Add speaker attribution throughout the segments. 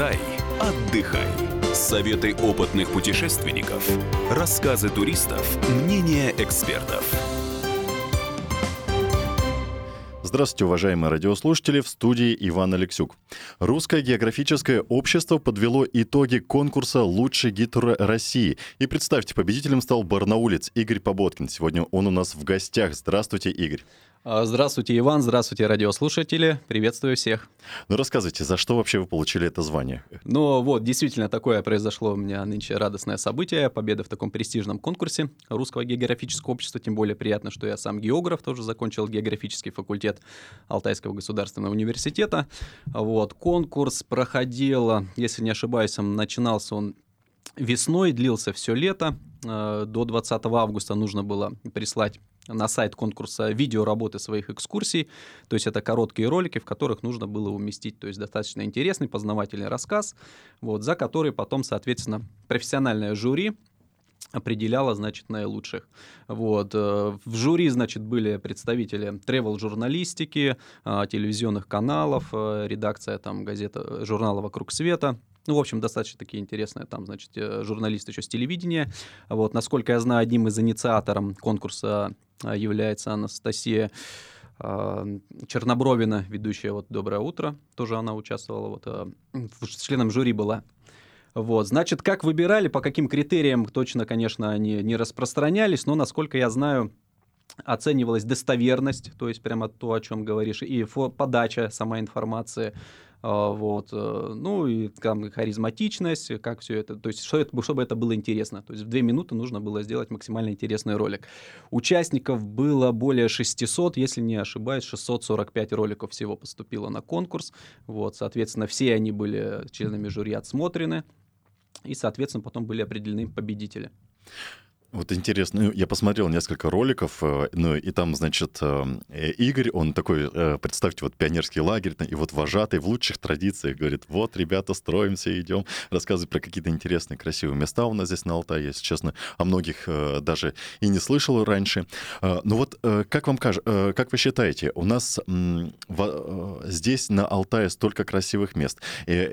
Speaker 1: Алтай – отдыхай. Советы опытных путешественников, рассказы туристов, мнения экспертов –
Speaker 2: Здравствуйте, уважаемые радиослушатели, в студии Иван Алексюк. Русское географическое общество подвело итоги конкурса «Лучший гид России». И представьте, победителем стал барнаулец Игорь Поботкин. Сегодня он у нас в гостях. Здравствуйте, Игорь.
Speaker 3: А, здравствуйте, Иван. Здравствуйте, радиослушатели. Приветствую всех.
Speaker 2: Ну, рассказывайте, за что вообще вы получили это звание?
Speaker 3: Ну, вот, действительно, такое произошло у меня нынче радостное событие. Победа в таком престижном конкурсе Русского географического общества. Тем более приятно, что я сам географ, тоже закончил географический факультет Алтайского государственного университета. Вот, конкурс проходил, если не ошибаюсь, начинался он весной, длился все лето. Э, до 20 августа нужно было прислать на сайт конкурса видео работы своих экскурсий. То есть это короткие ролики, в которых нужно было уместить то есть достаточно интересный познавательный рассказ, вот, за который потом, соответственно, профессиональное жюри определяло, значит, наилучших. Вот. Э, в жюри, значит, были представители тревел-журналистики, э, телевизионных каналов, редакция там газета, журнала «Вокруг света», ну, в общем, достаточно такие интересные там, значит, журналисты еще с телевидения. Вот, насколько я знаю, одним из инициаторов конкурса а, является Анастасия а, Чернобровина, ведущая вот «Доброе утро», тоже она участвовала, вот, членом жюри была. Вот, значит, как выбирали, по каким критериям, точно, конечно, они не распространялись, но, насколько я знаю, оценивалась достоверность, то есть прямо то, о чем говоришь, и подача сама информации, вот. Э, ну и там харизматичность, как все это, то есть что это, чтобы это было интересно. То есть в две минуты нужно было сделать максимально интересный ролик. Участников было более 600, если не ошибаюсь, 645 роликов всего поступило на конкурс. Вот, соответственно, все они были членами жюри отсмотрены, и, соответственно, потом были определены победители.
Speaker 2: Вот интересно, ну, я посмотрел несколько роликов, э, ну и там, значит, э, э, Игорь, он такой, представьте, вот пионерский лагерь, и вот вожатый в лучших традициях говорит, вот, ребята, строимся, идем, рассказывает про какие-то интересные, красивые места у нас здесь на Алтае, если честно, о многих даже и не слышал раньше. Ну вот, как вам кажется, как вы считаете, у нас здесь на Алтае столько красивых мест.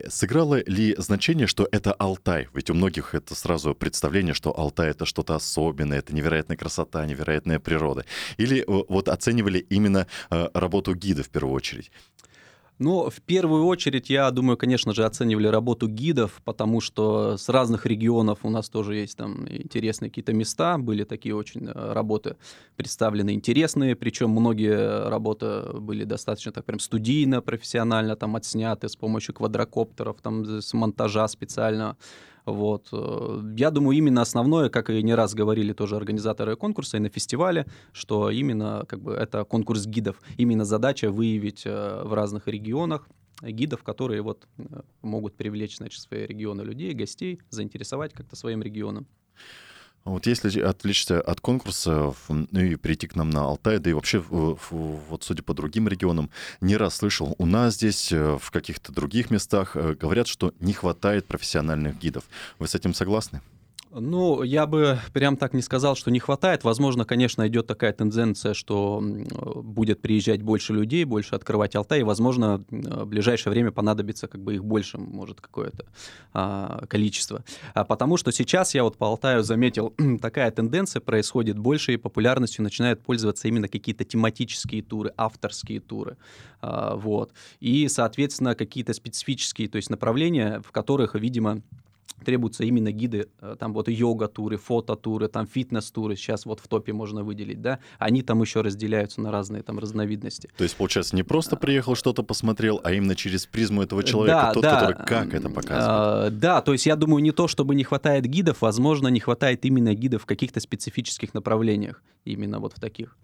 Speaker 2: Сыграло ли значение, что это Алтай? Ведь у многих это сразу представление, что Алтай — это что-то особенное, это невероятная красота, невероятная природа? Или э, вот оценивали именно э, работу гида в первую очередь?
Speaker 3: Ну, в первую очередь, я думаю, конечно же, оценивали работу гидов, потому что с разных регионов у нас тоже есть там интересные какие-то места, были такие очень э, работы представлены интересные, причем многие работы были достаточно так прям студийно, профессионально там отсняты с помощью квадрокоптеров, там с монтажа специального. Вот. Э, я думаю, именно основное, как и не раз говорили тоже организаторы конкурса и на фестивале, что именно как бы, это конкурс гидов. Именно задача выявить э, в разных регионах гидов, которые вот э, могут привлечь значит, свои регионы людей, гостей, заинтересовать как-то своим регионом.
Speaker 2: Вот если отвлечься от конкурса ну и прийти к нам на Алтай, да и вообще, вот судя по другим регионам, не раз слышал, у нас здесь, э, в каких-то других местах э, говорят, что не хватает профессиональных гидов. Вы с этим согласны?
Speaker 3: Ну, я бы прям так не сказал, что не хватает. Возможно, конечно, идет такая тенденция, что будет приезжать больше людей, больше открывать Алтай, и, возможно, в ближайшее время понадобится как бы их больше, может, какое-то а, количество. А потому что сейчас я вот по Алтаю заметил, такая тенденция происходит, большей популярностью начинают пользоваться именно какие-то тематические туры, авторские туры. А, вот. И, соответственно, какие-то специфические, то есть направления, в которых, видимо, требуются именно гиды, э, там вот йога-туры, фото-туры, там фитнес-туры, сейчас вот в топе можно выделить, да, они там еще разделяются на разные там разновидности.
Speaker 2: То есть, получается, не просто приехал, что-то посмотрел, а именно через призму этого человека, да, тот, да. который как это показывает.
Speaker 3: А, да, то есть я думаю, не то, чтобы не хватает гидов, возможно, не хватает именно гидов в каких-то специфических направлениях, именно вот в таких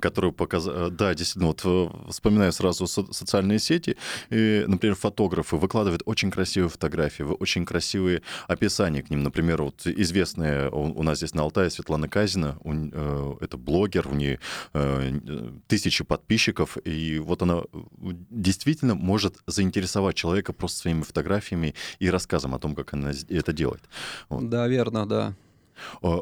Speaker 2: которую показал... Да, действительно, вот э, вспоминаю сразу со- социальные сети. И, например, фотографы выкладывают очень красивые фотографии, очень красивые описания к ним. Например, вот известная у, нас здесь на Алтае Светлана Казина, у, э, это блогер, у нее э, тысячи подписчиков, и вот она действительно может заинтересовать человека просто своими фотографиями и рассказом о том, как она это делает.
Speaker 3: Вот. Да, верно, да.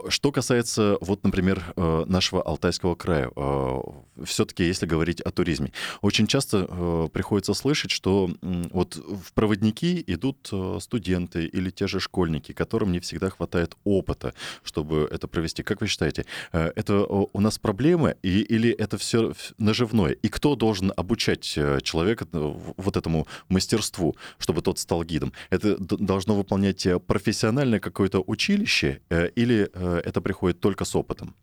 Speaker 2: Что касается, вот, например, э, нашего Алтайского края, э, все-таки, если говорить о туризме, очень часто э, приходится слышать, что вот в проводники идут студенты или те же школьники, которым не всегда хватает опыта, чтобы это провести. Как вы считаете, это у нас проблемы и, или это все наживное? И кто должен обучать человека вот этому мастерству, чтобы тот стал гидом? Это должно выполнять профессиональное какое-то училище или э, это приходит только с опытом?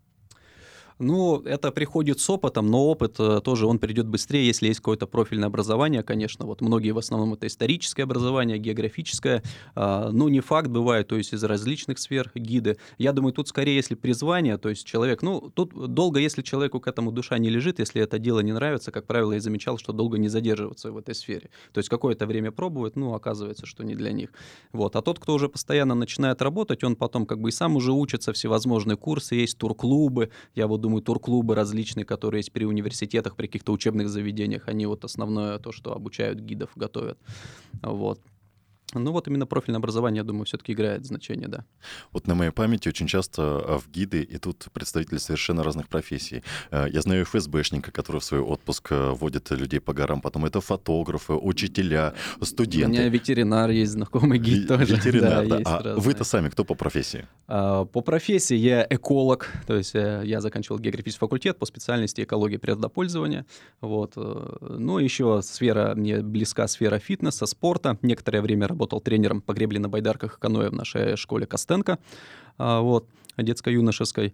Speaker 3: Ну, это приходит с опытом, но опыт э, тоже, он придет быстрее, если есть какое-то профильное образование, конечно. Вот многие в основном это историческое образование, географическое. А, ну, не факт бывает, то есть из различных сфер гиды. Я думаю, тут скорее, если призвание, то есть человек, ну, тут долго, если человеку к этому душа не лежит, если это дело не нравится, как правило, я замечал, что долго не задерживаться в этой сфере. То есть какое-то время пробует, ну, оказывается, что не для них. Вот. А тот, кто уже постоянно начинает работать, он потом как бы и сам уже учится, всевозможные курсы, есть турклубы. Я вот думаю, турклубы различные, которые есть при университетах, при каких-то учебных заведениях, они вот основное то, что обучают гидов, готовят. Вот. Ну вот именно профильное образование, я думаю, все-таки играет значение, да.
Speaker 2: Вот на моей памяти очень часто а, в гиды идут представители совершенно разных профессий. Э, я знаю ФСБшника, который в свой отпуск э, водит людей по горам, потом это фотографы, учителя, студенты.
Speaker 3: У меня ветеринар есть, знакомый гид тоже.
Speaker 2: Ветеринар, да. да. А вы-то сами кто по профессии?
Speaker 3: А, по профессии я эколог, то есть э, я заканчивал географический факультет по специальности экология природопользования. Вот. Ну, еще сфера, мне близка сфера фитнеса, спорта. Некоторое время работал работал тренером по гребле на байдарках и каноэ в нашей школе Костенко, а, вот, детско-юношеской.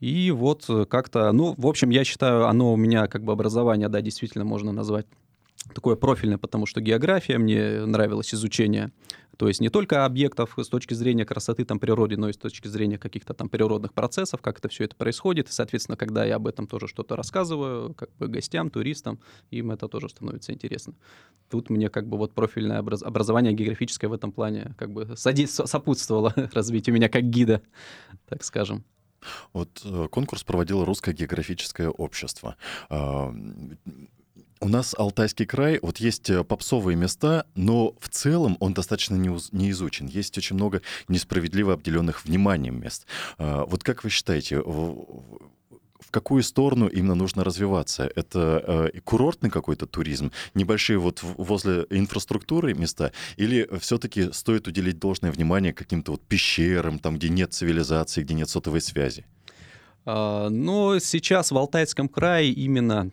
Speaker 3: И вот как-то, ну, в общем, я считаю, оно у меня как бы образование, да, действительно можно назвать такое профильное, потому что география, мне нравилось изучение то есть не только объектов с точки зрения красоты там природы, но и с точки зрения каких-то там природных процессов, как это все это происходит. И, соответственно, когда я об этом тоже что-то рассказываю, как бы гостям, туристам, им это тоже становится интересно. Тут мне как бы вот профильное образ... образование географическое в этом плане как бы сопутствовало развитию меня как гида, так скажем.
Speaker 2: Вот э, конкурс проводило Русское географическое общество. У нас Алтайский край, вот есть э, попсовые места, но в целом он достаточно не, не изучен. Есть очень много несправедливо обделенных вниманием мест. А, вот как вы считаете, в какую сторону именно нужно развиваться? Это э, курортный какой-то туризм, небольшие вот возле инфраструктуры места, или все-таки стоит уделить должное внимание каким-то вот пещерам, там, где нет цивилизации, где нет сотовой связи?
Speaker 3: А, но сейчас в Алтайском крае именно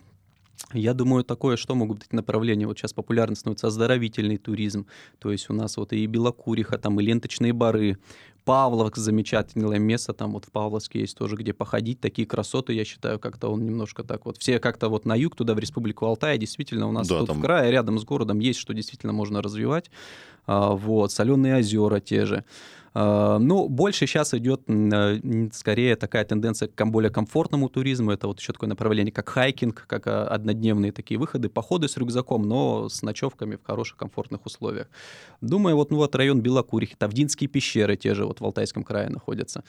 Speaker 3: я думаю, такое, что могут быть направления. Вот сейчас популярно становится оздоровительный туризм. То есть у нас вот и Белокуриха, там и ленточные бары. Павловск замечательное место, там вот в Павловске есть тоже, где походить, такие красоты, я считаю, как-то он немножко так вот, все как-то вот на юг, туда, в Республику Алтай, действительно, у нас да, тут там... в крае, рядом с городом есть, что действительно можно развивать, вот, соленые озера те же, а, ну, больше сейчас идет э, скорее такая тенденция к более комфортному туризму. Это вот еще такое направление, как хайкинг, как а, однодневные такие выходы, походы с рюкзаком, но с ночевками в хороших, комфортных условиях. Думаю, вот, ну, вот район Белокурихи, Тавдинские пещеры те же вот в Алтайском крае находятся.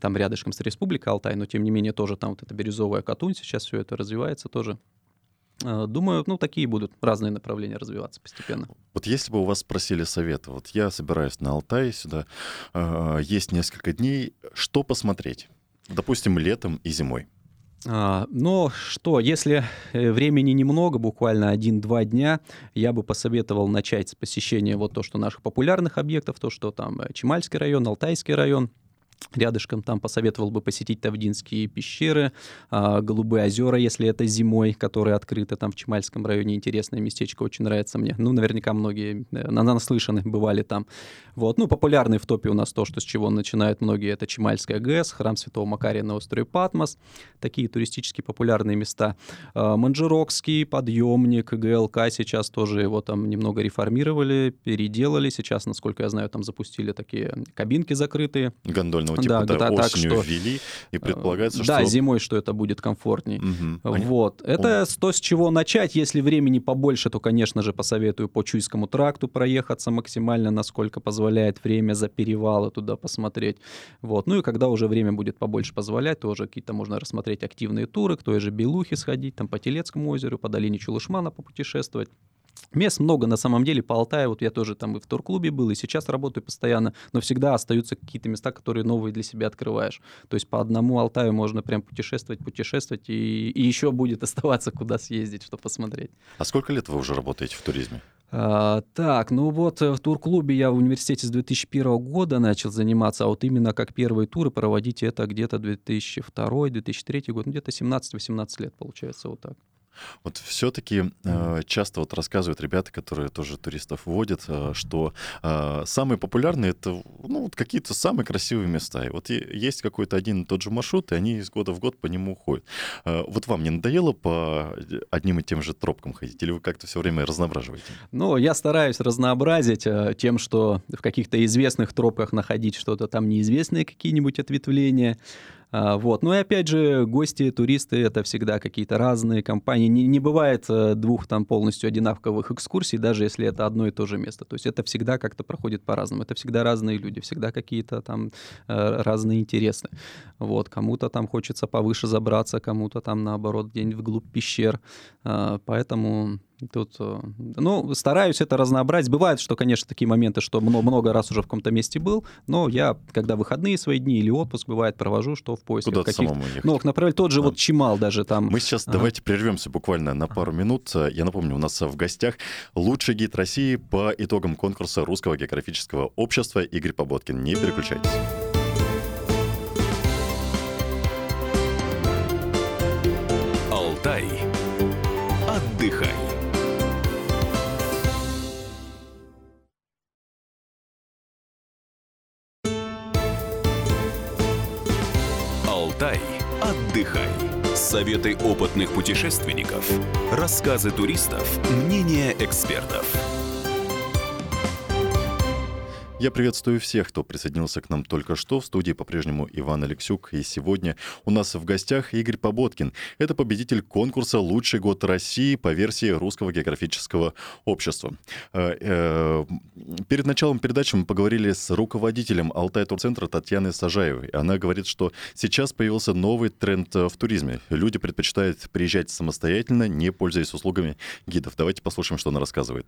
Speaker 3: Там рядышком с Республикой Алтай, но тем не менее тоже там вот эта бирюзовая Катунь, сейчас все это развивается тоже. Э, думаю, ну, такие будут разные направления развиваться постепенно.
Speaker 2: Вот если бы у вас спросили совета, вот я собираюсь на Алтай сюда, э, есть несколько дней, что посмотреть? Допустим, летом и зимой.
Speaker 3: А, но что, если э, времени немного, буквально один-два дня, я бы посоветовал начать с посещения вот то, что наших популярных объектов, то, что там Чемальский район, Алтайский район, Рядышком там посоветовал бы посетить Тавдинские пещеры, а, Голубые озера, если это зимой, которые открыты там в Чемальском районе. Интересное местечко, очень нравится мне. Ну, наверняка многие э, наслышаны бывали там. Вот. Ну, популярный в топе у нас то, что с чего начинают многие, это Чемальская ГЭС, храм Святого Макария на острове Патмос. Такие туристически популярные места. А, Манжирокский, подъемник, ГЛК сейчас тоже его там немного реформировали, переделали. Сейчас, насколько я знаю, там запустили такие кабинки закрытые.
Speaker 2: Гондольного типа, да, да, осенью так, что, ввели, и предполагается,
Speaker 3: да, что... Да, зимой, что это будет комфортней. Угу. Вот. Это О. то, с чего начать. Если времени побольше, то, конечно же, посоветую по Чуйскому тракту проехаться максимально, насколько позволяет время за перевалы туда посмотреть. Вот. Ну и когда уже время будет побольше позволять, тоже какие-то можно рассмотреть активные туры, к той же Белухе сходить, там по Телецкому озеру, по долине Чулышмана попутешествовать. Мест много на самом деле по Алтаю. Вот я тоже там и в турклубе был, и сейчас работаю постоянно, но всегда остаются какие-то места, которые новые для себя открываешь. То есть по одному Алтаю можно прям путешествовать, путешествовать, и, и еще будет оставаться куда съездить, что посмотреть.
Speaker 2: А сколько лет вы уже работаете в туризме?
Speaker 3: А, так, ну вот э, в турклубе я в университете с 2001 года начал заниматься, а вот именно как первые туры проводить это где-то 2002-2003 год, ну где-то 17-18 лет получается вот так.
Speaker 2: Вот все-таки э, часто вот рассказывают ребята, которые тоже туристов водят, э, что э, самые популярные это ну, вот какие-то самые красивые места. И вот есть какой-то один и тот же маршрут, и они из года в год по нему уходят. Э, вот вам не надоело по одним и тем же тропкам ходить, или вы как-то все время разноображиваете?
Speaker 3: Ну, я стараюсь разнообразить э, тем, что в каких-то известных тропках находить что-то там неизвестные какие-нибудь ответвления. А, вот. Ну и опять же, гости, туристы — это всегда какие-то разные компании. Не, не бывает э, двух там полностью одинаковых экскурсий, даже если это одно и то же место. То есть это всегда как-то проходит по-разному. Это всегда разные люди, всегда какие-то там э, разные интересы. Вот. Кому-то там хочется повыше забраться, кому-то там, наоборот, где-нибудь вглубь пещер. А, поэтому Тут, э, ну, стараюсь это разнообразить. Бывает, что, конечно, такие моменты, что много, много раз уже в каком-то месте был, но я, когда выходные свои дни или отпуск бывает, провожу, что в поисках
Speaker 2: Куда
Speaker 3: каких-то...
Speaker 2: самому ехать?
Speaker 3: Ну, например, тот же
Speaker 2: А.
Speaker 3: вот Чимал даже там.
Speaker 2: Мы сейчас
Speaker 3: Ага.
Speaker 2: давайте прервемся буквально на пару минут. Я напомню, у нас в гостях лучший гид России по итогам конкурса Русского географического общества Игорь Поботкин. Не переключайтесь.
Speaker 1: Алтай. Отдыхай. Алтай. Отдыхай. Советы опытных путешественников. Рассказы туристов. Мнения экспертов.
Speaker 2: Я приветствую всех, кто присоединился к нам только что. В студии по-прежнему Иван Алексюк. И сегодня у нас в гостях Игорь Поботкин. Это победитель конкурса «Лучший год России» по версии Русского географического общества. Э, э, Перед началом передачи мы поговорили с руководителем Алтай Турцентра Татьяной Сажаевой. Она говорит, что сейчас появился новый тренд э, в туризме. Люди предпочитают приезжать самостоятельно, не пользуясь услугами гидов. Давайте послушаем, что она рассказывает.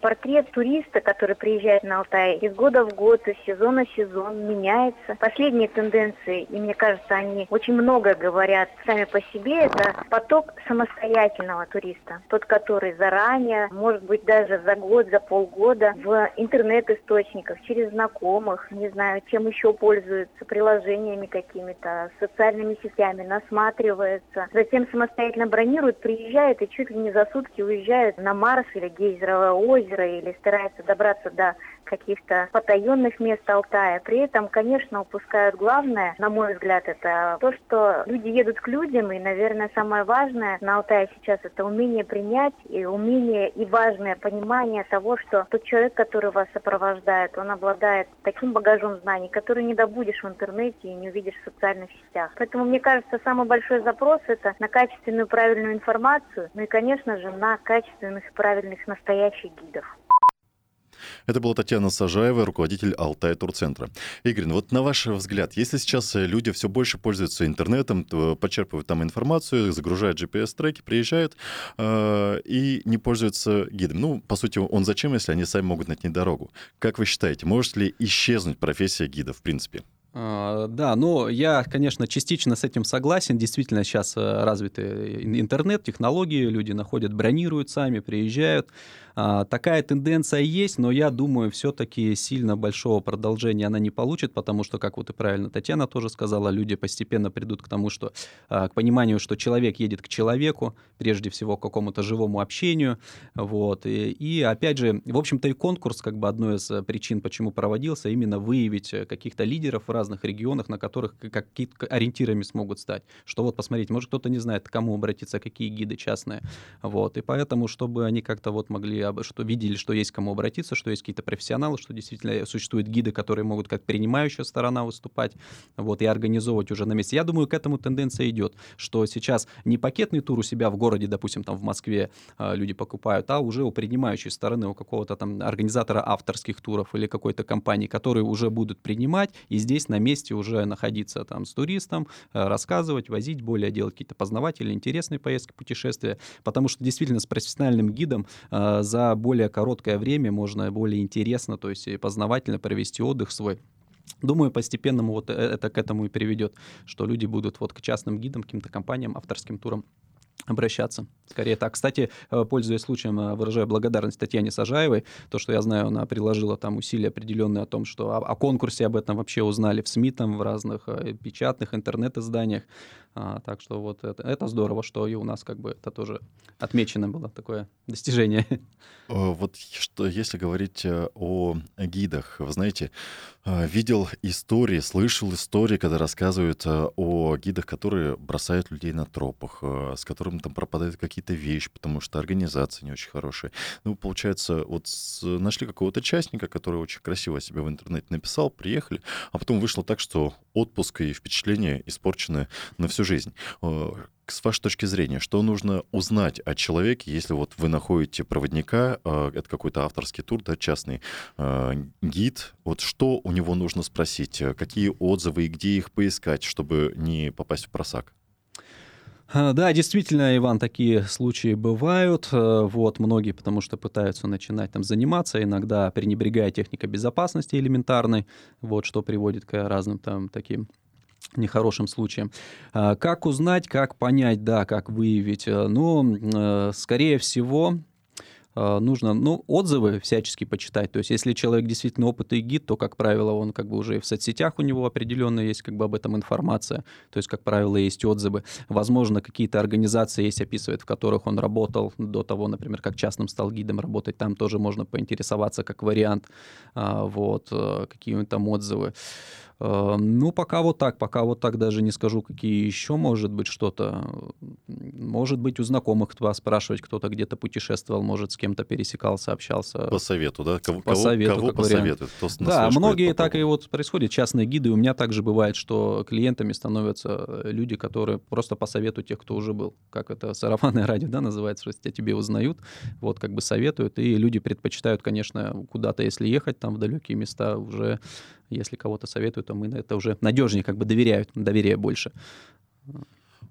Speaker 4: Портрет туриста, который приезжает на Алтай, из года в год, из сезона в сезон меняется. Последние тенденции, и мне кажется, они очень много говорят сами по себе, это поток самостоятельного туриста. Тот, который заранее, может быть, даже за год, за полгода в интернет-источниках, через знакомых, не знаю, чем еще пользуются, приложениями какими-то, социальными сетями, насматривается, затем самостоятельно бронирует, приезжает и чуть ли не за сутки уезжает на Марс или Гейзеровое озеро, или старается добраться до каких-то потаенных мест Алтая. При этом, конечно, упускают главное, на мой взгляд, это то, что люди едут к людям, и, наверное, самое важное на Алтае сейчас это умение принять и умение и важное понимание того, что тот человек, который вас сопровождает, он обладает таким багажом знаний, который не добудешь в интернете и не увидишь в социальных сетях. Поэтому, мне кажется, самый большой запрос это на качественную правильную информацию, ну и, конечно же, на качественных правильных настоящих гидов.
Speaker 2: Это была Татьяна Сажаева, руководитель Алтай Турцентра. Игорь, ну вот на ваш взгляд, если сейчас э, люди все больше пользуются интернетом, то почерпывают там информацию, загружают GPS-треки, приезжают э, и не пользуются гидом. Ну, по сути, он зачем, если они сами могут найти дорогу? Как вы считаете, может ли исчезнуть профессия гида в принципе?
Speaker 3: А, Да, но я, конечно, частично с этим согласен. Действительно, сейчас э, развиты интернет, технологии, люди находят, бронируют сами, приезжают. А, Такая тенденция есть, но я думаю, все-таки сильно большого продолжения она не получит, потому что, как вот и правильно Татьяна тоже сказала, люди постепенно придут к тому, что а, к пониманию, что человек едет к человеку, прежде всего к какому-то живому общению, вот. И, и опять же, в общем-то и конкурс, как бы одной из э, причин, почему проводился, именно выявить э, каких-то лидеров в разных регионах, на которых к- какие-то ориентирами смогут стать. Что вот посмотреть, может кто-то не знает, к кому обратиться, какие гиды частные, вот. И поэтому, чтобы они как-то вот могли, что видели, что есть к кому обратиться, что есть какие-то профессионалы, что действительно существуют гиды, которые могут как принимающая сторона выступать, вот, и организовывать уже на месте. Я думаю, к этому тенденция идет, что сейчас не пакетный тур у себя в городе, допустим, там в Москве а, люди покупают, а уже у принимающей стороны, у какого-то там организатора авторских туров или какой-то компании, которые уже будут принимать и здесь на месте уже находиться там с туристом, э, рассказывать, возить, более делать какие-то познавательные, интересные поездки, путешествия, потому что действительно с профессиональным гидом э, за более короткое время можно более интересно, то есть познавательно провести отдых свой. Думаю, постепенно вот это к этому и приведет, что люди будут вот к частным гидам, каким-то компаниям, авторским турам обращаться. Скорее так. Кстати, э, пользуясь случаем, э, выражаю благодарность Татьяне Сажаевой. То, что я знаю, она приложила там усилия определенные о том, что о, о конкурсе об этом вообще узнали в СМИ, там, в разных э, печатных интернет-изданиях. А, так что вот это, это здорово, что и у нас как бы это тоже отмечено было, такое достижение.
Speaker 2: Вот что, если говорить о гидах, вы знаете, видел истории, слышал истории, когда рассказывают о гидах, которые бросают людей на тропах, с которыми там пропадают какие-то вещи, потому что организация не очень хорошая. Ну, получается, вот нашли какого-то частника, который очень красиво себе в интернете написал, приехали, а потом вышло так, что отпуск и впечатления испорчены на всю жизнь э, с вашей точки зрения, что нужно узнать о человеке, если вот вы находите проводника, э, это какой-то авторский тур, да, частный э, гид, вот что у него нужно спросить, какие отзывы и где их поискать, чтобы не попасть в просак?
Speaker 3: Да, действительно, Иван, такие случаи бывают. Э, вот, многие, потому что пытаются начинать там заниматься, иногда пренебрегая техникой безопасности элементарной, вот, что приводит к разным там таким нехорошим случаям. А, как узнать, как понять, да, как выявить? Э, ну, э, скорее всего, а, нужно, ну, отзывы всячески почитать. То есть, если человек действительно опытный гид, то, как правило, он как бы уже и в соцсетях у него определенно есть как бы об этом информация. То есть, как правило, есть отзывы. Возможно, какие-то организации есть, описывают, в которых он работал до того, например, как частным стал гидом работать. Там тоже можно поинтересоваться как вариант. А, вот, э, какие там отзывы. Эм, ну, пока вот так, пока вот так даже не скажу, какие еще может быть что-то. Может быть, у знакомых вас спрашивать, кто-то где-то путешествовал, может, с кем-то пересекался, общался.
Speaker 2: По совету, да?
Speaker 3: Кого, по совету,
Speaker 2: кого посоветует? Кто
Speaker 3: да, многие так и вот происходит. Частные гиды. У меня также бывает, что клиентами становятся люди, которые просто по совету тех, кто уже был. Как это сарафанное радио, да, называется, что тебя тебе узнают, вот как бы советуют. И люди предпочитают, конечно, куда-то, если ехать там в далекие места, уже если кого-то советуют, то мы на это уже надежнее, как бы доверяют, доверие больше.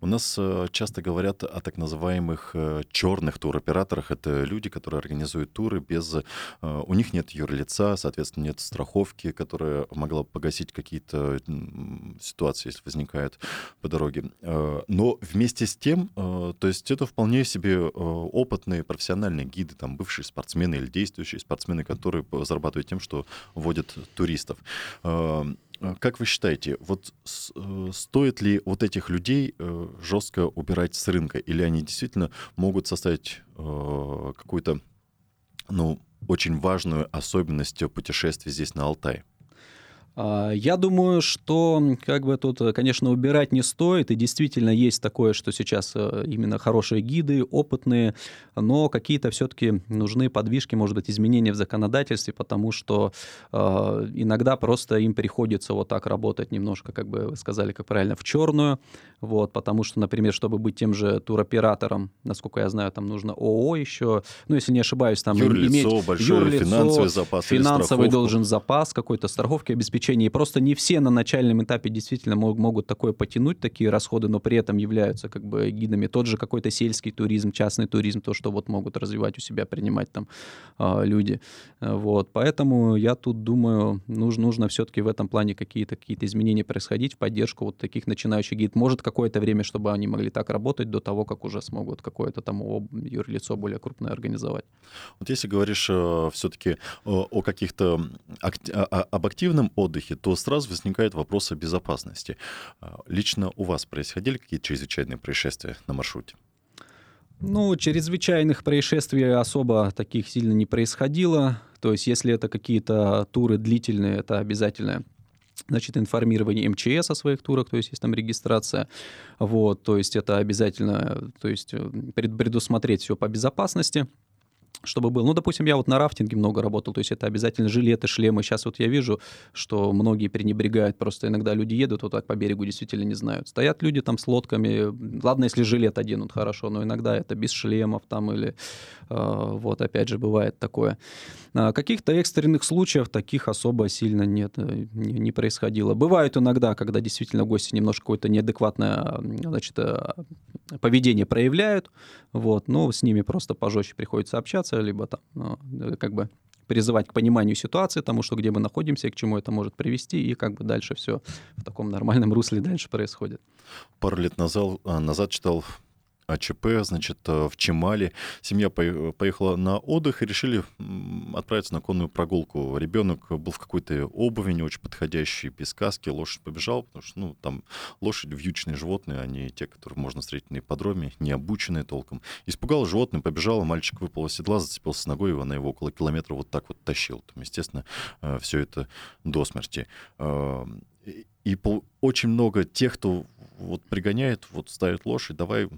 Speaker 2: У нас э, часто говорят о так называемых э, черных туроператорах. Это люди, которые организуют туры без... Э, у них нет юрлица, соответственно, нет страховки, которая могла бы погасить какие-то ситуации, если возникают по дороге. Но вместе с тем, то есть это вполне себе опытные профессиональные гиды, там бывшие спортсмены или действующие спортсмены, которые зарабатывают тем, что водят туристов. А, как вы считаете, вот э, стоит ли вот этих людей э, жестко убирать с рынка, или они действительно могут составить э, какую-то, ну, очень важную особенность путешествий здесь на Алтае?
Speaker 3: А, я думаю, что как бы тут, конечно, убирать не стоит, и действительно есть такое, что сейчас э, именно хорошие гиды, опытные, но какие-то все-таки нужны подвижки, может быть, изменения в законодательстве, потому что э, иногда просто им приходится вот так работать немножко, как бы вы сказали, как правильно, в черную, вот, потому что, например, чтобы быть тем же туроператором, насколько я знаю, там нужно ООО еще, ну, если не ошибаюсь, там
Speaker 2: юрлицо, иметь большой юрлицо, финансовый запас
Speaker 3: финансовый должен запас какой-то страховки, обеспечения, и просто не все на начальном этапе действительно могут такое потянуть, такие расходы, но при этом являются как бы гидами. Тот же какой-то сельский туризм, частный туризм, то, что вот могут развивать у себя, принимать там э, люди. Вот, поэтому я тут думаю, нужно, нужно все-таки в этом плане какие-то какие изменения происходить в поддержку вот таких начинающих гид. Может, какое-то время, чтобы они могли так работать до того, как уже смогут какое-то там юрлицо более крупное организовать.
Speaker 2: Вот если говоришь э, все-таки о, о каких-то акти- об активном отдыхе, то сразу возникает вопрос о безопасности. А, лично у вас происходили какие-то чрезвычайные происшествия на маршруте?
Speaker 3: Ну, чрезвычайных происшествий особо таких сильно не происходило. То есть, если это какие-то туры длительные, это обязательно значит, информирование МЧС о своих турах, то есть есть там регистрация, вот, то есть это обязательно, то есть предусмотреть все по безопасности, чтобы был. Ну, допустим, я вот на рафтинге много работал, то есть это обязательно жилеты, шлемы. Сейчас вот я вижу, что многие пренебрегают, просто иногда люди едут вот так по берегу, действительно не знают. Стоят люди там с лодками, ладно, если жилет оденут, хорошо, но иногда это без шлемов там или э, вот опять же бывает такое. А каких-то экстренных случаев таких особо сильно нет, э, не, не происходило. Бывают иногда, когда действительно гости немножко какое-то неадекватное значит, э, поведение проявляют, вот, но с ними просто пожестче приходится общаться, либо там, ну, э, как бы призывать к пониманию ситуации, тому, что где мы находимся к чему это может привести, и как бы дальше все в таком нормальном русле дальше происходит.
Speaker 2: Пару лет назад, назад читал АЧП, значит, э, в Чемале. Семья поехала на отдых и решили отправиться на конную прогулку. Ребенок был в какой-то обуви не очень подходящей, без каски. Лошадь побежала, потому что, ну, там лошадь вьючные животные, они а те, которые можно встретить на ипподроме, не обученные толком. Испугал животное, побежала, мальчик выпал из седла, зацепился ногой, и она его около километра вот так вот тащил. Там, естественно, э, все это до смерти. Эм, и очень много тех, кто вот пригоняет, вот ставит лошадь, давай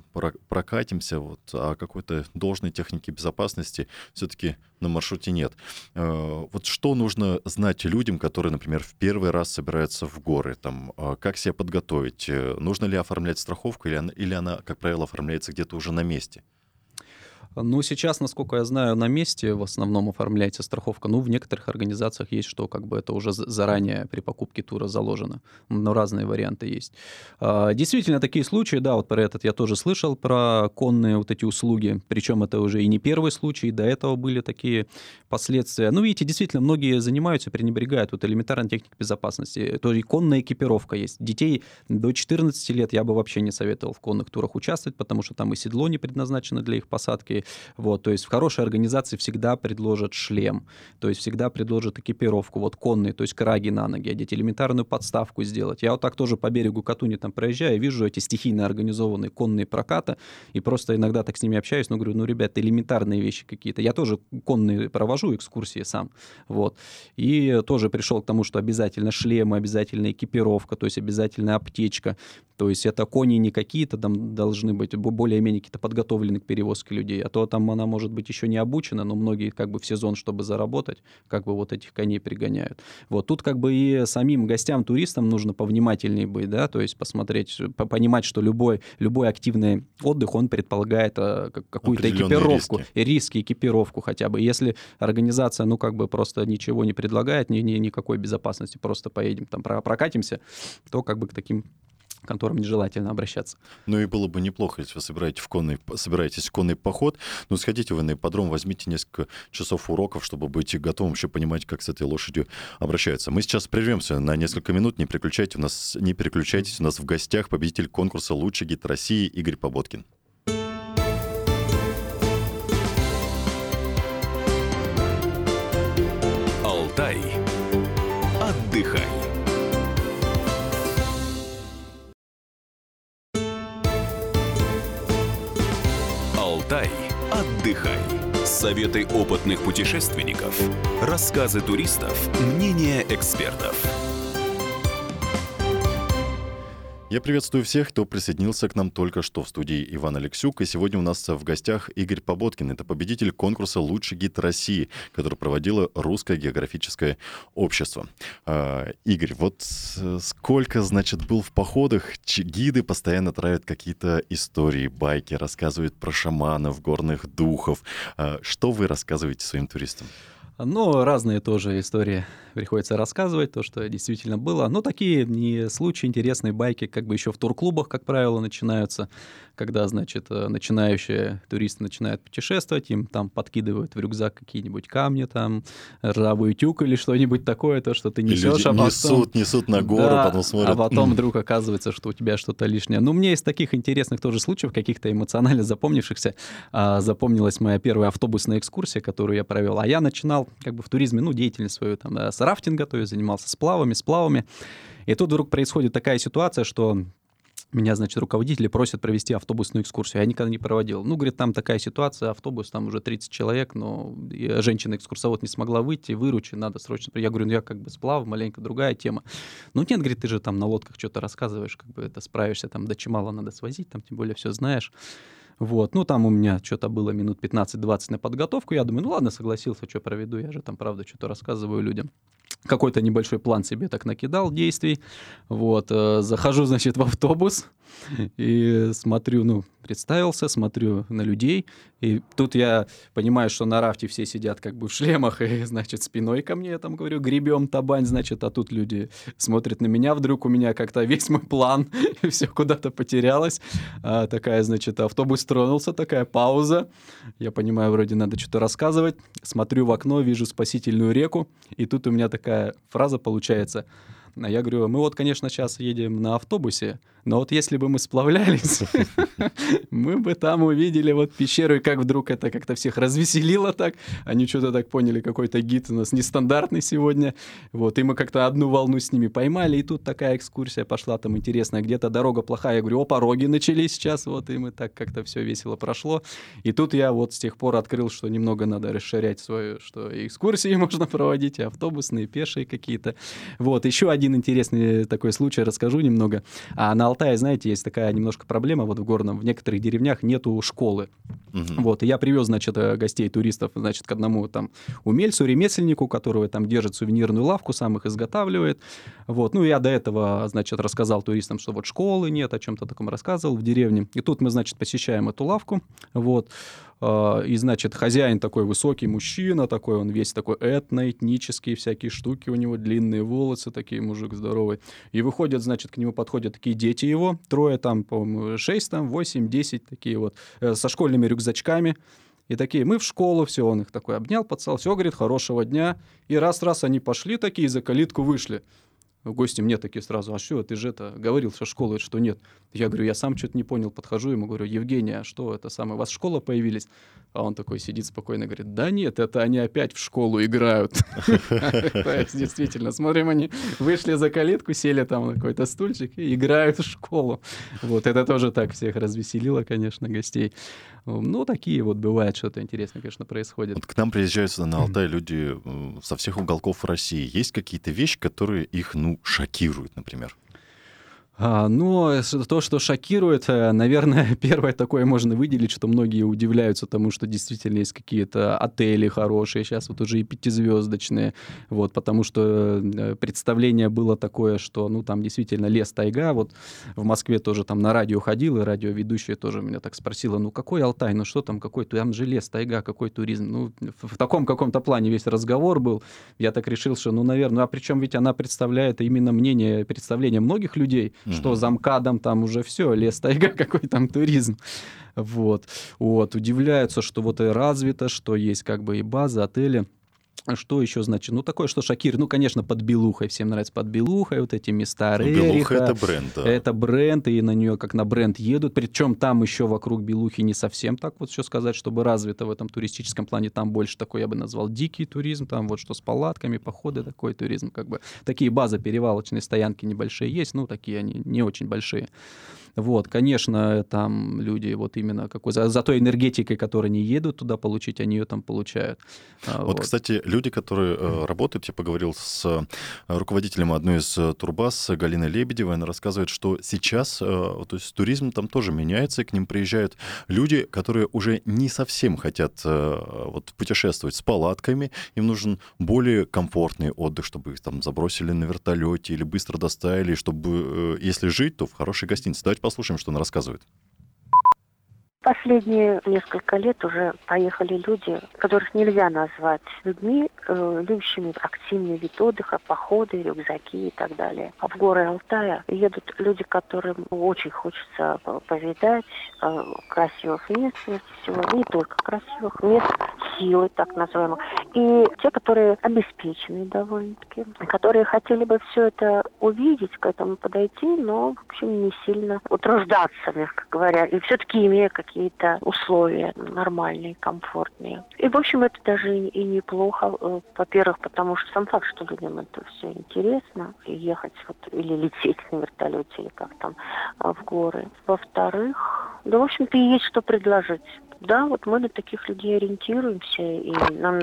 Speaker 2: прокатимся, вот, а какой-то должной техники безопасности все-таки на маршруте нет. Э, вот что нужно знать людям, которые, например, в первый раз собираются в горы, там, а как себя подготовить, э, нужно ли оформлять страховку, или она, или она как правило, оформляется где-то уже на месте?
Speaker 3: Ну, сейчас, насколько я знаю, на месте в основном оформляется страховка. Ну, в некоторых организациях есть, что как бы это уже заранее при покупке тура заложено. Но разные варианты есть. А, действительно, такие случаи, да, вот про этот я тоже слышал, про конные вот эти услуги. Причем это уже и не первый случай, до этого были такие последствия. Ну, видите, действительно, многие занимаются, пренебрегают вот элементарной техникой безопасности. То есть конная экипировка есть. Детей до 14 лет я бы вообще не советовал в конных турах участвовать, потому что там и седло не предназначено для их посадки, вот, то есть в хорошей организации всегда предложат шлем, то есть всегда предложат экипировку, вот конные, то есть краги на ноги, одеть, элементарную подставку сделать. Я вот так тоже по берегу Катуни там проезжаю, вижу эти стихийно организованные конные прокаты, и просто иногда так с ними общаюсь, но говорю, ну, ребята, элементарные вещи какие-то. Я тоже конные провожу экскурсии сам, вот. И тоже пришел к тому, что обязательно шлемы, обязательно экипировка, то есть обязательно аптечка, то есть это кони не какие-то там должны быть, более-менее какие-то подготовлены к перевозке людей, а то там она может быть еще не обучена, но многие как бы в сезон, чтобы заработать, как бы вот этих коней пригоняют. Вот тут как бы и самим гостям, туристам нужно повнимательнее быть, да, то есть посмотреть, понимать, что любой, любой активный отдых, он предполагает а, какую-то экипировку, риски. риски, экипировку хотя бы. Если организация, ну, как бы просто ничего не предлагает, ни, ни, никакой безопасности, просто поедем там прокатимся, то как бы к таким к которым нежелательно обращаться.
Speaker 2: Ну и было бы неплохо, если вы собираетесь в конный, собираетесь в конный поход, ну сходите вы на ипподром, возьмите несколько часов уроков, чтобы быть готовым еще понимать, как с этой лошадью обращаются. Мы сейчас прервемся на несколько минут, не переключайте у нас, не переключайтесь, у нас в гостях победитель конкурса «Лучший гид России» Игорь Поботкин.
Speaker 1: Советы опытных путешественников, рассказы туристов, мнения экспертов –
Speaker 2: Я приветствую всех, кто присоединился к нам только что в студии Иван Алексюк. И сегодня у нас в гостях Игорь Поботкин. Это победитель конкурса «Лучший гид России», который проводило Русское географическое общество. А, Игорь, вот сколько, значит, был в походах, гиды постоянно травят какие-то истории, байки, рассказывают про шаманов, горных духов. А, что вы рассказываете своим туристам?
Speaker 3: Но разные тоже истории приходится рассказывать, то, что действительно было. Но такие не случаи, интересные байки, как бы еще в турклубах, как правило, начинаются, когда, значит, э, начинающие туристы начинают путешествовать, им там подкидывают в рюкзак какие-нибудь камни, там, ржавую тюк или что-нибудь такое, то, что ты несешь,
Speaker 2: а потом... Несут, несут на гору, да, потом смотрят.
Speaker 3: А потом вдруг оказывается, что у тебя что-то лишнее. Ну, мне из таких интересных тоже случаев, каких-то эмоционально запомнившихся, а, запомнилась моя первая автобусная экскурсия, которую я провел. А я начинал как бы в туризме, ну, деятельность свою там, да, с рафтинга, то есть занимался сплавами, сплавами. И тут вдруг происходит такая ситуация, что меня, значит, руководители просят провести автобусную экскурсию. Я никогда не проводил. Ну, говорит, там такая ситуация, автобус, там уже 30 человек, но женщина-экскурсовод не смогла выйти, выручи, надо срочно. Я говорю, ну, я как бы сплав, маленько другая тема. Ну, нет, говорит, ты же там на лодках что-то рассказываешь, как бы это справишься, там до Чемала надо свозить, там тем более все знаешь. Вот, ну там у меня что-то было минут 15-20 на подготовку, я думаю, ну ладно, согласился, что проведу, я же там, правда, что-то рассказываю людям какой-то небольшой план себе так накидал действий. Вот, э, захожу, значит, в автобус и смотрю, ну, представился, смотрю на людей, и тут я понимаю, что на рафте все сидят как бы в шлемах, и, значит, спиной ко мне, я там говорю, гребем табань, значит, а тут люди смотрят на меня, вдруг у меня как-то весь мой план, все куда-то потерялось. А, такая, значит, автобус тронулся, такая пауза. Я понимаю, вроде надо что-то рассказывать. Смотрю в окно, вижу спасительную реку, и тут у меня такая фраза получается — я говорю, мы вот, конечно, сейчас едем на автобусе, но вот если бы мы сплавлялись, мы бы там увидели вот пещеру, и как вдруг это как-то всех развеселило так. Они что-то так поняли, какой-то гид у нас нестандартный сегодня. Вот, и мы как-то одну волну с ними поймали, и тут такая экскурсия пошла там интересная. Где-то дорога плохая. Я говорю, о, пороги начались сейчас, вот, и мы так как-то все весело прошло. И тут я вот с тех пор открыл, что немного надо расширять свою, что экскурсии можно проводить, и автобусные, и пешие какие-то. Вот, еще один интересный такой случай расскажу немного. А на Алтае, знаете, есть такая немножко проблема вот в горном, в некоторых деревнях нету школы. Угу. Вот, и я привез, значит, э, гостей, туристов, значит, к одному там умельцу, ремесленнику, которого там держит сувенирную лавку, сам их изготавливает. Вот, ну, я до этого, значит, рассказал туристам, что вот школы нет, о чем-то таком рассказывал в деревне. И тут мы, значит, посещаем эту лавку, вот, и, значит, хозяин такой высокий мужчина, такой он весь такой этно-этнический, всякие штуки у него, длинные волосы, такие мужик здоровый. И выходят, значит, к нему подходят такие дети его, трое там, по-моему, шесть там, восемь, десять, такие вот, э, со школьными рюкзачками. И такие, мы в школу, все, он их такой обнял, подсал, все, говорит, хорошего дня. И раз-раз они пошли такие, за калитку вышли. Гости мне такие сразу, а что, ты же это говорил, что школа, что нет. Я говорю, я сам что-то не понял, подхожу ему, говорю, Евгений, а что это самое, у вас школа появились? А он такой сидит спокойно, говорит, да нет, это они опять в школу играют. Действительно, смотрим, они вышли за калитку, сели там на какой-то стульчик и играют в школу. Вот это тоже так всех развеселило, конечно, гостей. Ну, такие вот бывает, что-то интересное, конечно, происходит. Вот
Speaker 2: к нам приезжают сюда на Алтай люди со всех уголков России. Есть какие-то вещи, которые их, ну, шокируют, например?
Speaker 3: А, но то, что шокирует, э, наверное, первое такое можно выделить, что многие удивляются тому, что действительно есть какие-то отели хорошие, сейчас вот уже и пятизвездочные, вот, потому что э, представление было такое, что, ну, там действительно лес, тайга, вот в Москве тоже там на радио ходил, и радиоведущая тоже меня так спросила, ну, какой Алтай, ну, что там, какой, там же лес, тайга, какой туризм, ну, в, таком каком-то плане весь разговор был, я так решил, что, ну, наверное, а причем ведь она представляет именно мнение, представление многих людей, mm-hmm. что за МКАДом там уже все, лес, тайга, какой там туризм. Вот. вот. Удивляются, что вот и развито, что есть как бы и база, отели. Что еще значит? Ну, такое, что Шакир, ну, конечно, под Белухой. Всем нравится под Белухой, вот эти места ну,
Speaker 2: Белуха — это бренд, да.
Speaker 3: Это бренд, и на нее как на бренд едут. Причем там еще вокруг Белухи не совсем так вот все сказать, чтобы развито в этом туристическом плане. Там больше такой, я бы назвал, дикий туризм. Там вот что с палатками, походы, такой туризм. Как бы такие базы перевалочные стоянки небольшие есть, ну, такие они не очень большие. Вот, конечно, там люди вот именно какой за, за той энергетикой, которой они едут туда получить, они ее там получают.
Speaker 2: А, вот, вот. кстати, люди, которые э, работают, я поговорил с э, руководителем одной из э, турбаз Галиной Лебедевой, она рассказывает, что сейчас, то есть туризм там тоже меняется, к ним приезжают люди, которые уже не совсем хотят вот путешествовать с палатками, им нужен более комфортный отдых, чтобы их там забросили на вертолете или быстро доставили, чтобы, если жить, то в хорошей гостинице. Давайте послушаем, что она рассказывает.
Speaker 5: Последние несколько лет уже поехали люди, которых нельзя назвать людьми, э, любящими активный вид отдыха, походы, рюкзаки и так далее. А в горы Алтая едут люди, которым очень хочется повидать э, красивых мест, всего, не только красивых мест, силы, так называемых, и те, которые обеспечены довольно-таки, которые хотели бы все это увидеть, к этому подойти, но, в общем, не сильно утруждаться, мягко говоря, и все-таки имея какие какие-то условия нормальные, комфортные. И, в общем, это даже и неплохо. Э, во-первых, потому что сам факт, что людям это все интересно, ехать вот, или лететь на вертолете, или как там, э, в горы. Во-вторых, да, в общем-то, и есть что предложить. Да, вот мы на таких людей ориентируемся, и нам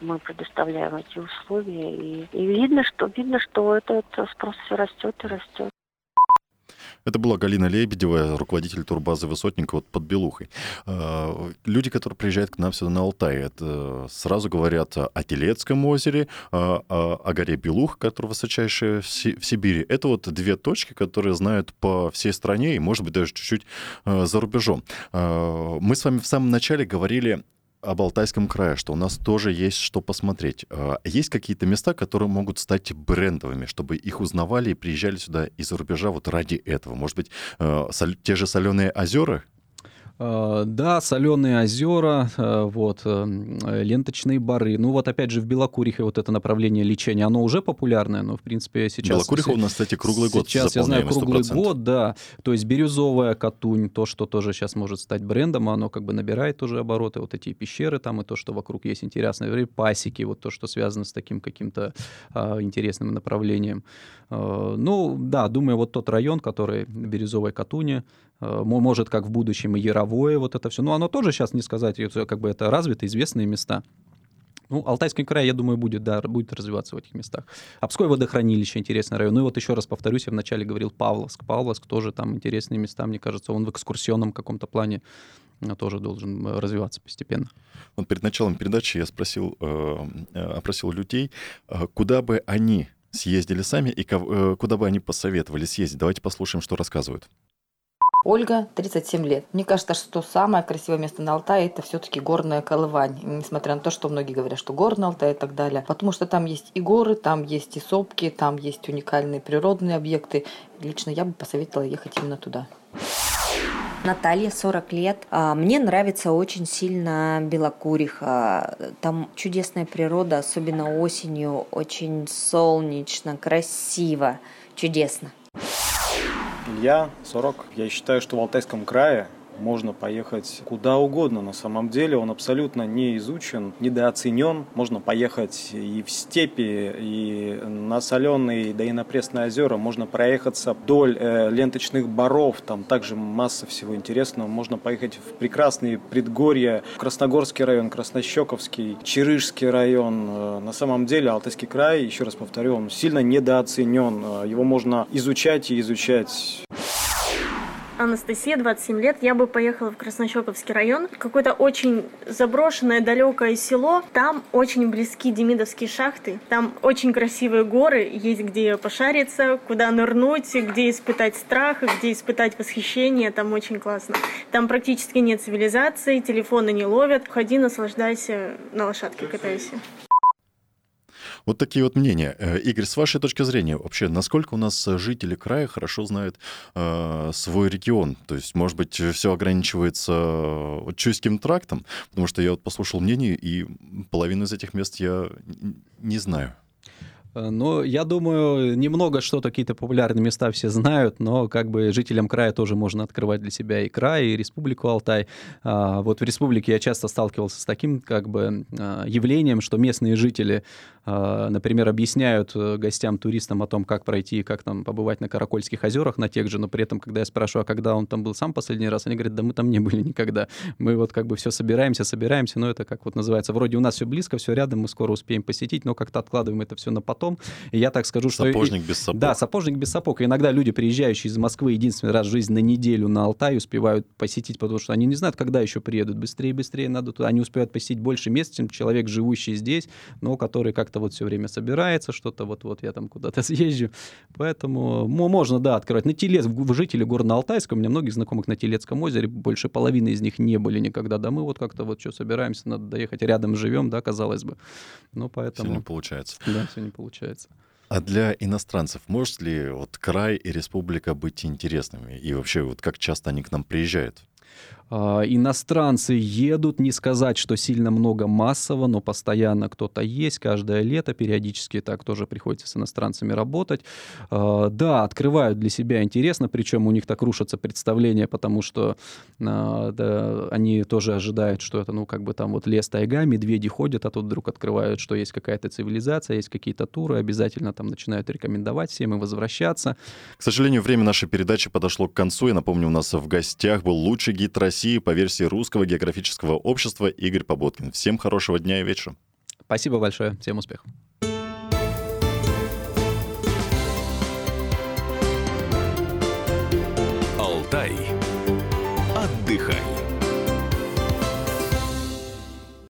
Speaker 5: мы предоставляем эти условия, и, и видно, что видно, что этот спрос все растет и растет.
Speaker 2: Это была Галина Лебедева, руководитель турбазы Высотника вот под Белухой. А, люди, которые приезжают к нам сюда на Алтай, это сразу говорят о Телецком озере, о, о горе Белух, которая высочайшая в Сибири. Это вот две точки, которые знают по всей стране и, может быть, даже чуть-чуть э, за рубежом. А, мы с вами в самом начале говорили об Алтайском крае, что у нас тоже есть что посмотреть. А, есть какие-то места, которые могут стать брендовыми, чтобы их узнавали и приезжали сюда из-за рубежа вот ради этого? Может быть, э, те же соленые озера,
Speaker 3: да, соленые озера, э, вот, э, ленточные бары. Ну вот опять же в Белокурихе вот это направление лечения, оно уже популярное, но в принципе сейчас...
Speaker 2: Белокуриха у нас, кстати, круглый год
Speaker 3: Сейчас я знаю круглый 100%. год, да. То есть бирюзовая катунь, то, что тоже сейчас может стать брендом, оно как бы набирает уже обороты, вот эти пещеры там и то, что вокруг есть интересные пасеки, вот то, что связано с таким каким-то а, интересным направлением. А, ну да, думаю, вот тот район, который Бирюзовая Катуни, может как в будущем и Яровое, вот это все. Но оно тоже сейчас, не сказать, как бы это развито, известные места. Ну, Алтайский край, я думаю, будет, да, будет развиваться в этих местах. Обской водохранилище, интересный район. Ну и вот еще раз повторюсь, я вначале говорил Павловск. Павловск тоже там интересные места, мне кажется, он в экскурсионном каком-то плане э, тоже должен э, развиваться постепенно.
Speaker 2: Вот перед началом передачи я спросил, э, опросил людей, куда бы они съездили сами и куда бы они посоветовали съездить. Давайте послушаем, что рассказывают.
Speaker 6: Ольга, 37 лет. Мне кажется, что самое красивое место на Алтае – это все-таки горная Колывань. Несмотря на то, что многие говорят, что горный Алтай и так далее. Потому что там есть и горы, там есть и сопки, там есть уникальные природные объекты. Лично я бы посоветовала ехать именно туда.
Speaker 7: Наталья, 40 лет. А, мне нравится очень сильно Белокуриха. Там чудесная природа, особенно осенью. Очень солнечно, красиво, чудесно.
Speaker 8: Илья, 40. Я считаю, что в Алтайском крае можно поехать куда угодно. На самом деле он абсолютно не изучен, недооценен. Можно поехать и в степи, и на соленые, да и на пресные озера. Можно проехаться вдоль э, ленточных баров. Там также масса всего интересного. Можно поехать в прекрасные предгорья. Красногорский район, Краснощековский, Чирыжский район. Э, на самом деле Алтайский край, еще раз повторю, он сильно недооценен. Э, его можно изучать и изучать.
Speaker 9: Анастасия, 27 лет. Я бы поехала в Краснощековский район. Какое-то очень заброшенное, далекое село. Там очень близки Демидовские шахты. Там очень красивые горы. Есть где пошариться, куда нырнуть, где испытать страх, где испытать восхищение. Там очень классно. Там практически нет цивилизации, телефоны не ловят. Ходи, наслаждайся, на лошадке катайся.
Speaker 2: Вот такие вот мнения. Э, Игорь, с вашей точки зрения, вообще, насколько у нас жители края хорошо знают э, свой регион? То есть, может быть, все ограничивается э, вот, Чуйским трактом? Потому что я вот послушал мнение, и половину из этих мест я не знаю.
Speaker 3: Ну, я думаю, немного что какие-то популярные места все знают, но как бы жителям края тоже можно открывать для себя и край, и республику Алтай. А, вот в республике я часто сталкивался с таким как бы а, явлением, что местные жители, а, например, объясняют э, гостям, туристам о том, как пройти, как там побывать на Каракольских озерах, на тех же, но при этом, когда я спрашиваю, а когда он там был сам последний раз, они говорят, да мы там не были никогда. Мы вот как бы все собираемся, собираемся, но это как вот называется, вроде у нас все близко, все рядом, мы скоро успеем посетить, но как-то откладываем это все на потом потом. И я так скажу,
Speaker 2: что... Сапожник без сапог.
Speaker 3: Да, сапожник без сапог. И иногда люди, приезжающие из Москвы единственный раз в жизни на неделю на Алтай, успевают посетить, потому что они не знают, когда еще приедут. Быстрее, быстрее надо туда. Они успевают посетить больше мест, чем человек, живущий здесь, но который как-то вот все время собирается, что-то вот-вот я там куда-то съезжу. Поэтому можно, да, открывать. На Телец, жители города Алтайска, у меня многих знакомых на Телецком озере, больше половины из них не были никогда. Да мы вот как-то вот что собираемся, надо доехать, рядом живем, да, казалось бы. Ну, поэтому...
Speaker 2: Все не получается.
Speaker 3: Да, все не получается получается.
Speaker 2: А для иностранцев может ли вот край и республика быть интересными? И вообще, вот как часто они к нам приезжают?
Speaker 3: А, иностранцы едут, не сказать, что сильно много массово, но постоянно кто-то есть, каждое лето периодически так тоже приходится с иностранцами работать. А, да, открывают для себя интересно, причем у них так рушатся представления, потому что а, да, они тоже ожидают, что это, ну, как бы там вот лес, тайга, медведи ходят, а тут вдруг открывают, что есть какая-то цивилизация, есть какие-то туры, обязательно там начинают рекомендовать всем и возвращаться.
Speaker 2: К сожалению, время нашей передачи подошло к концу. Я напомню, у нас в гостях был лучший гид России по версии Русского географического общества Игорь Поботкин. Всем хорошего дня и вечера.
Speaker 3: Спасибо большое. Всем успехов.